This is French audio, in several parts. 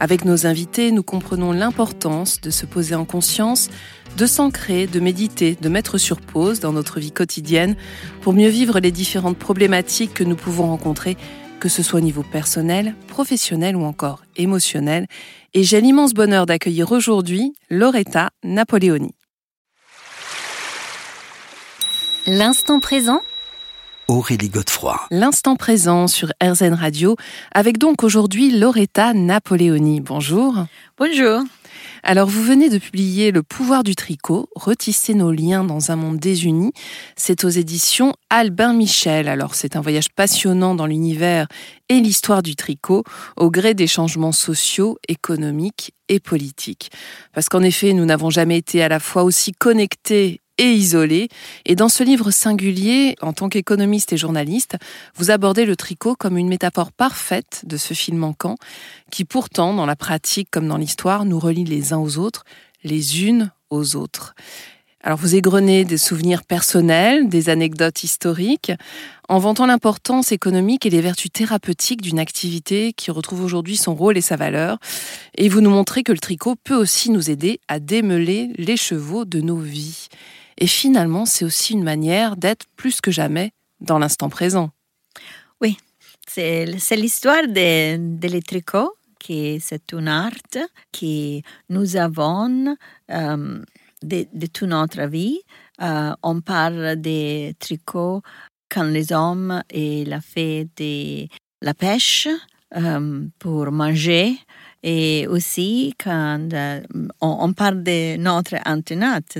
Avec nos invités, nous comprenons l'importance de se poser en conscience, de s'ancrer, de méditer, de mettre sur pause dans notre vie quotidienne pour mieux vivre les différentes problématiques que nous pouvons rencontrer, que ce soit au niveau personnel, professionnel ou encore émotionnel. Et j'ai l'immense bonheur d'accueillir aujourd'hui Loretta Napoleoni. L'instant présent Aurélie Godefroy. L'instant présent sur RZN Radio, avec donc aujourd'hui Loretta Napoleoni. Bonjour. Bonjour. Alors, vous venez de publier Le pouvoir du tricot, retisser nos liens dans un monde désuni. C'est aux éditions Albin Michel. Alors, c'est un voyage passionnant dans l'univers et l'histoire du tricot, au gré des changements sociaux, économiques et politiques. Parce qu'en effet, nous n'avons jamais été à la fois aussi connectés et isolé. Et dans ce livre singulier, en tant qu'économiste et journaliste, vous abordez le tricot comme une métaphore parfaite de ce fil manquant, qui pourtant, dans la pratique comme dans l'histoire, nous relie les uns aux autres, les unes aux autres. Alors vous égrenez des souvenirs personnels, des anecdotes historiques, en vantant l'importance économique et les vertus thérapeutiques d'une activité qui retrouve aujourd'hui son rôle et sa valeur. Et vous nous montrez que le tricot peut aussi nous aider à démêler les chevaux de nos vies. Et finalement, c'est aussi une manière d'être plus que jamais dans l'instant présent. Oui, c'est l'histoire de, de les tricots, qui c'est une art que nous avons euh, de, de, toute notre vie. Euh, on parle des tricots quand les hommes et la fait de la pêche euh, pour manger et aussi quand on, parle de notre antenate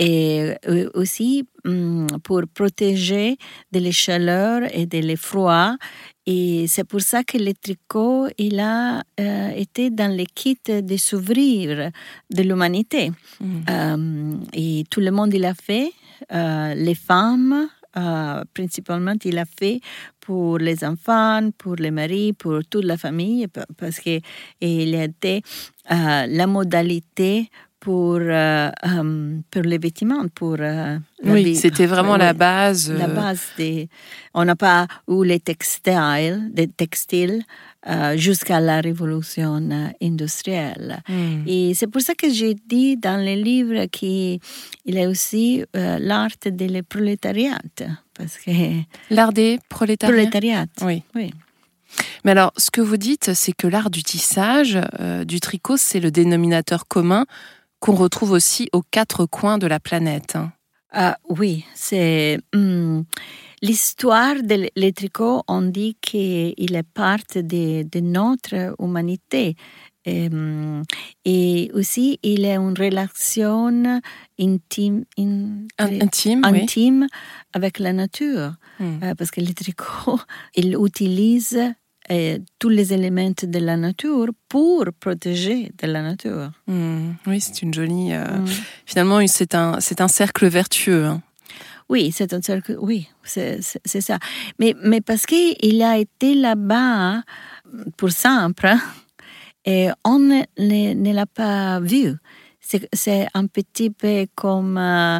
et euh, aussi mm, pour protéger de les chaleurs et de les froids. Et c'est pour ça que le tricot, il a euh, été dans les kits de s'ouvrir de l'humanité. Mm. Euh, et tout le monde, il a fait. les femmes, principalement, il a fait pour les enfants, pour les maris, pour toute la famille, parce qu'il était la modalité pour, euh, euh, pour les vêtements, pour euh, Oui, c'était vraiment la base. La base des... On n'a pas eu les textiles, des textiles jusqu'à la révolution industrielle. Hmm. Et c'est pour ça que j'ai dit dans le livre qu'il y a aussi l'art des prolétariat. Parce que... L'art des prolétariats? Prolétariat. Oui. oui. Mais alors, ce que vous dites, c'est que l'art du tissage, du tricot, c'est le dénominateur commun qu'on retrouve aussi aux quatre coins de la planète. Ah, oui, c'est hum, l'histoire des tricots. On dit qu'il est part de, de notre humanité. Et, et, aussi, il est une relation intime, intime, intime avec la nature. Hmm. Euh, parce que les tricots, ils utilisent tous les éléments de la nature pour protéger de la nature. Hmm. oui, c'est une jolie. Euh, hmm. Finalement, c'est un, c'est un cercle vertueux. Hein. Oui, c'est un cercle. Oui, c'est, ça. Mais, mais parce qu'il a été là-bas pour simple et on ne, l'a pas vu. C'est, un petit peu comme euh,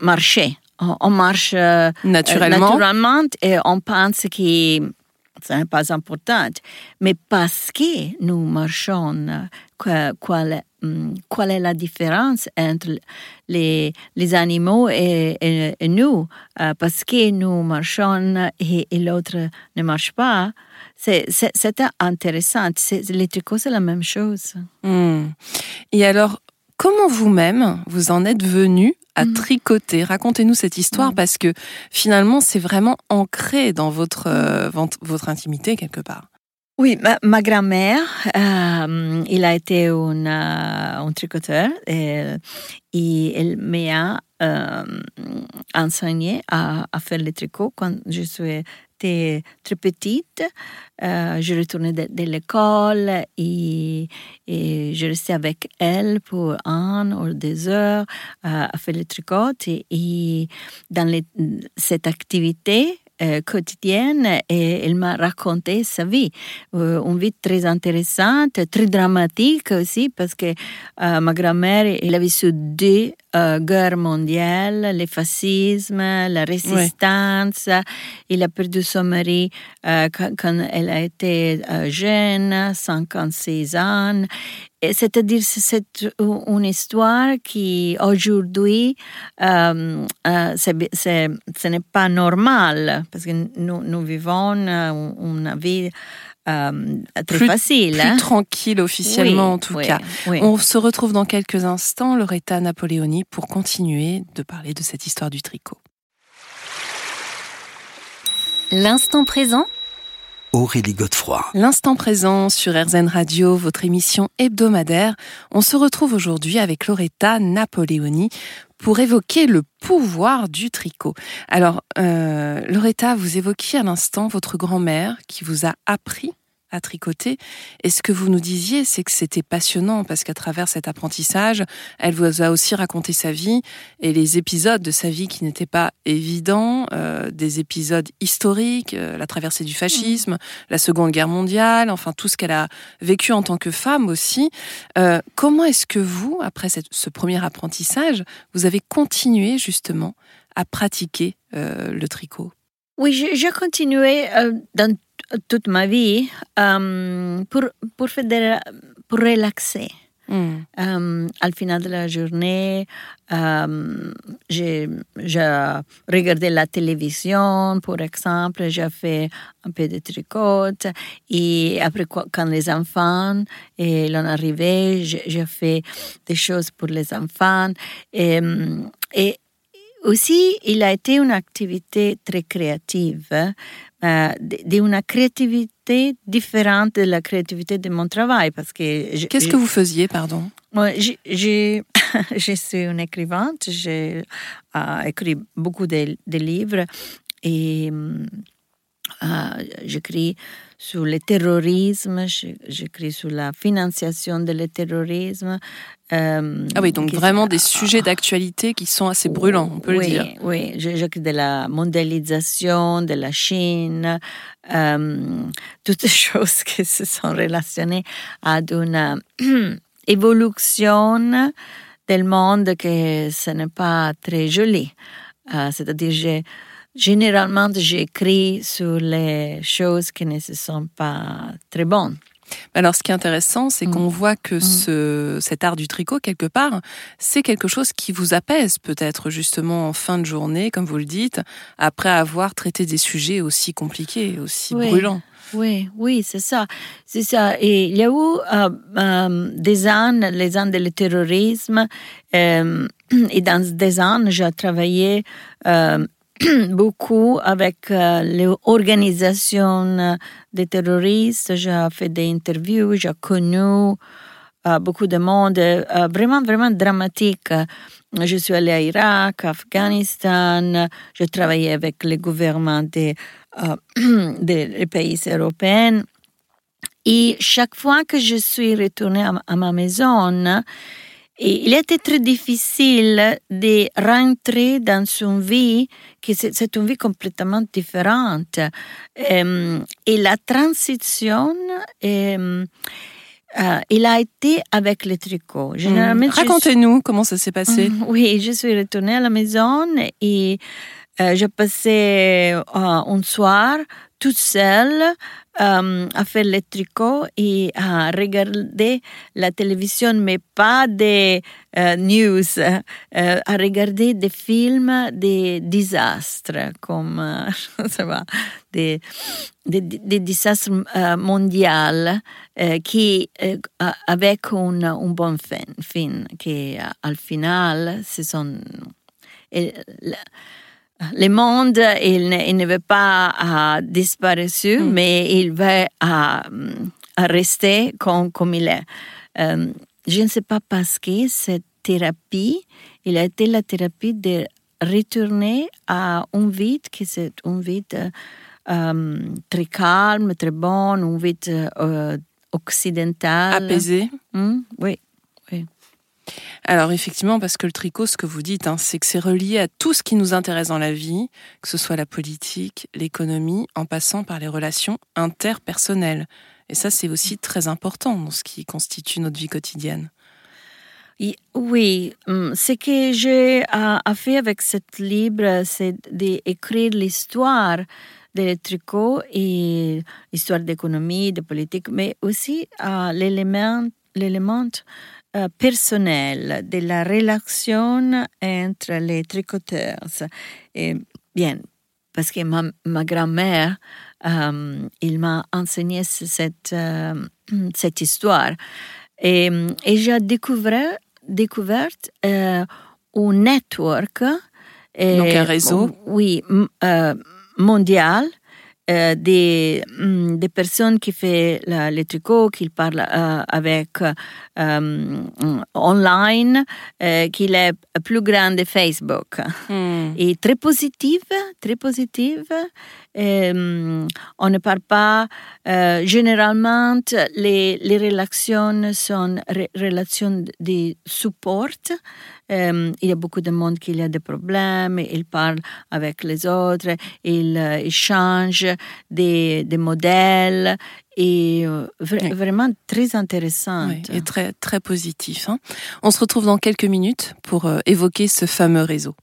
marcher. On, marche euh, naturellement. naturellement et on pense qu'il ce n'est pas important. Mais parce que nous marchons, quelle, quelle est la différence entre les, animaux et, nous euh, Parce que nous marchons et, l'autre ne marche pas. C'est intéressant. Les tricots, c'est la même chose. Hmm. Et alors, comment vous-même vous en êtes venu à mm. tricoter. Racontez-nous cette histoire parce que finalement, c'est vraiment ancré dans votre, euh, votre intimité quelque part. Oui, ma, grand-mère, euh, il a été un, euh, un tricoteur et, et elle m'a enseigné à, à, faire les tricots quand je suis très petite, euh, je retournais de, l'école et, je restais avec elle pour un ou deux heures euh, à faire le tricot. Et, dans cette activité, euh, quotidienne et elle m'a raconté sa vie. Euh, une vie très intéressante, très dramatique aussi parce que ma grand-mère, elle a vécu deux guerres mondiales, le fascisme, la résistance. Il a perdu son mari quand, elle a été jeune, 56 ans. C'est-à-dire c'est une histoire qui aujourd'hui euh, euh, ce n'est pas normal parce que nous, nous vivons une vie euh, très plus, facile. Plus hein? tranquille officiellement Oui, en tout oui, cas. oui. On se retrouve dans quelques instants, Loretta Napoleoni, pour continuer de parler de cette histoire du tricot. L'instant présent Aurélie Godefroy. L'instant présent sur RZN Radio, votre émission hebdomadaire. On se retrouve aujourd'hui avec Loretta Napoleoni pour évoquer le pouvoir du tricot. Alors, euh, Loretta, vous évoquiez à l'instant votre grand-mère qui vous a appris à tricoter. Et ce que vous nous disiez, c'est que c'était passionnant parce qu'à travers cet apprentissage, elle vous a aussi raconté sa vie et les épisodes de sa vie qui n'étaient pas évidents, euh, des épisodes historiques, euh, la traversée du fascisme, la Seconde Guerre mondiale, enfin tout ce qu'elle a vécu en tant que femme aussi. Euh, comment est-ce que vous, après cette, ce premier apprentissage, vous avez continué justement à pratiquer le tricot? Oui, j'ai continué euh, dans toute ma vie euh, pour, pour, faire de, pour relaxer. Mm. Euh, al final de la journée, euh, j'ai regardé la télévision, par exemple, j'ai fait un peu de tricot. Et après, quand les enfants et l'on arrivait, j'ai fait des choses pour les enfants. Et, et aussi, il a été une activité très créative, euh, d'une créativité différente de la créativité de mon travail. Parce que Qu'est-ce que vous faisiez, pardon? Moi, je suis une écrivainte, j'ai euh, écrit beaucoup de, de livres et euh, j'écris sur le terrorisme, j'écris sur la financiation de le terrorisme. Euh, ah oui, donc vraiment des sujets d'actualité qui sont assez brûlants, on peut oui, le dire. Oui, j'écris de la mondialisation, de la Chine, euh, toutes les choses qui se sont relationnées à une évolution del monde que ce n'est pas très joli. Euh, C'est-à-dire, j'ai généralement, j'écris sur les choses qui ne sont pas très bonnes. Alors, ce qui est intéressant, c'est Mm. qu'on voit que Mm. ce, cet art du tricot, quelque part, c'est quelque chose qui vous apaise peut-être justement en fin de journée, comme vous le dites, après avoir traité des sujets aussi compliqués, aussi Oui. brûlants. Oui, oui, c'est ça. C'est ça. Et il y a eu euh, euh, des années, les années du terrorisme, euh, et dans des années, j'ai travaillé beaucoup avec euh, les organisations des terroristes. J'ai fait des interviews, j'ai connu euh, beaucoup de monde, euh, vraiment, vraiment dramatique. Je suis allée à Irak, Afghanistan, j'ai travaillé avec les gouvernements des, euh, pays européens. Et chaque fois que je suis retournée à ma maison, et il était très difficile de rentrer dans une vie qui c'est une vie complètement différente. Euh, et la transition, euh, euh, il a été avec le tricot. Généralement, je suis- Racontez-nous comment ça s'est passé. Oui, je suis retournée à la maison et euh, j'ai passé euh, un soir toute seule euh, à faire le tricot et à regarder la télévision, mais pas des euh, news, euh, à regarder des films des désastres, comme je sais pas, des, des, des désastres euh, mondiaux euh, qui, euh, avec une, une bonne fin, fin qui al final, ce sont et le monde, il ne, il ne veut pas euh, disparaître, Mm. mais il veut euh, à rester comme, comme il est. Euh, je ne sais pas parce que cette thérapie, il a été la thérapie de retourner à un vide qui c'est un vide très calme, très bonne, une vie occidentale. Apaisée. Hmm, oui. Alors effectivement, parce que le tricot, ce que vous dites, hein, c'est que c'est relié à tout ce qui nous intéresse dans la vie, que ce soit la politique, l'économie, en passant par les relations interpersonnelles. Et ça, c'est aussi très important dans ce qui constitue notre vie quotidienne. Oui, hum, ce que j'ai fait avec cette livre, c'est d'écrire l'histoire des tricots et l'histoire d'économie, de politique, mais aussi euh, l'élément l'élément euh, personnel de la relation entre les tricoteurs. Et bien, parce que ma, ma grand-mère, euh, il m'a enseigné cette, euh, cette histoire. Et, et j'ai découvert, découvert un network. Donc un réseau. Oui, mondial euh, des, mm, des, personnes qui font le tricot, qui parlent euh, avec euh, online, qui est plus grand de Facebook. Hmm. Et très positive, très positive. On ne parle pas, généralement, les, les relations sont relations de support. il y a beaucoup de monde qui a des problèmes, il parle avec les autres, il, il change des, des modèles et euh, vraiment très intéressant. et très, très positif. Hein. On se retrouve dans quelques minutes pour euh, évoquer ce fameux réseau.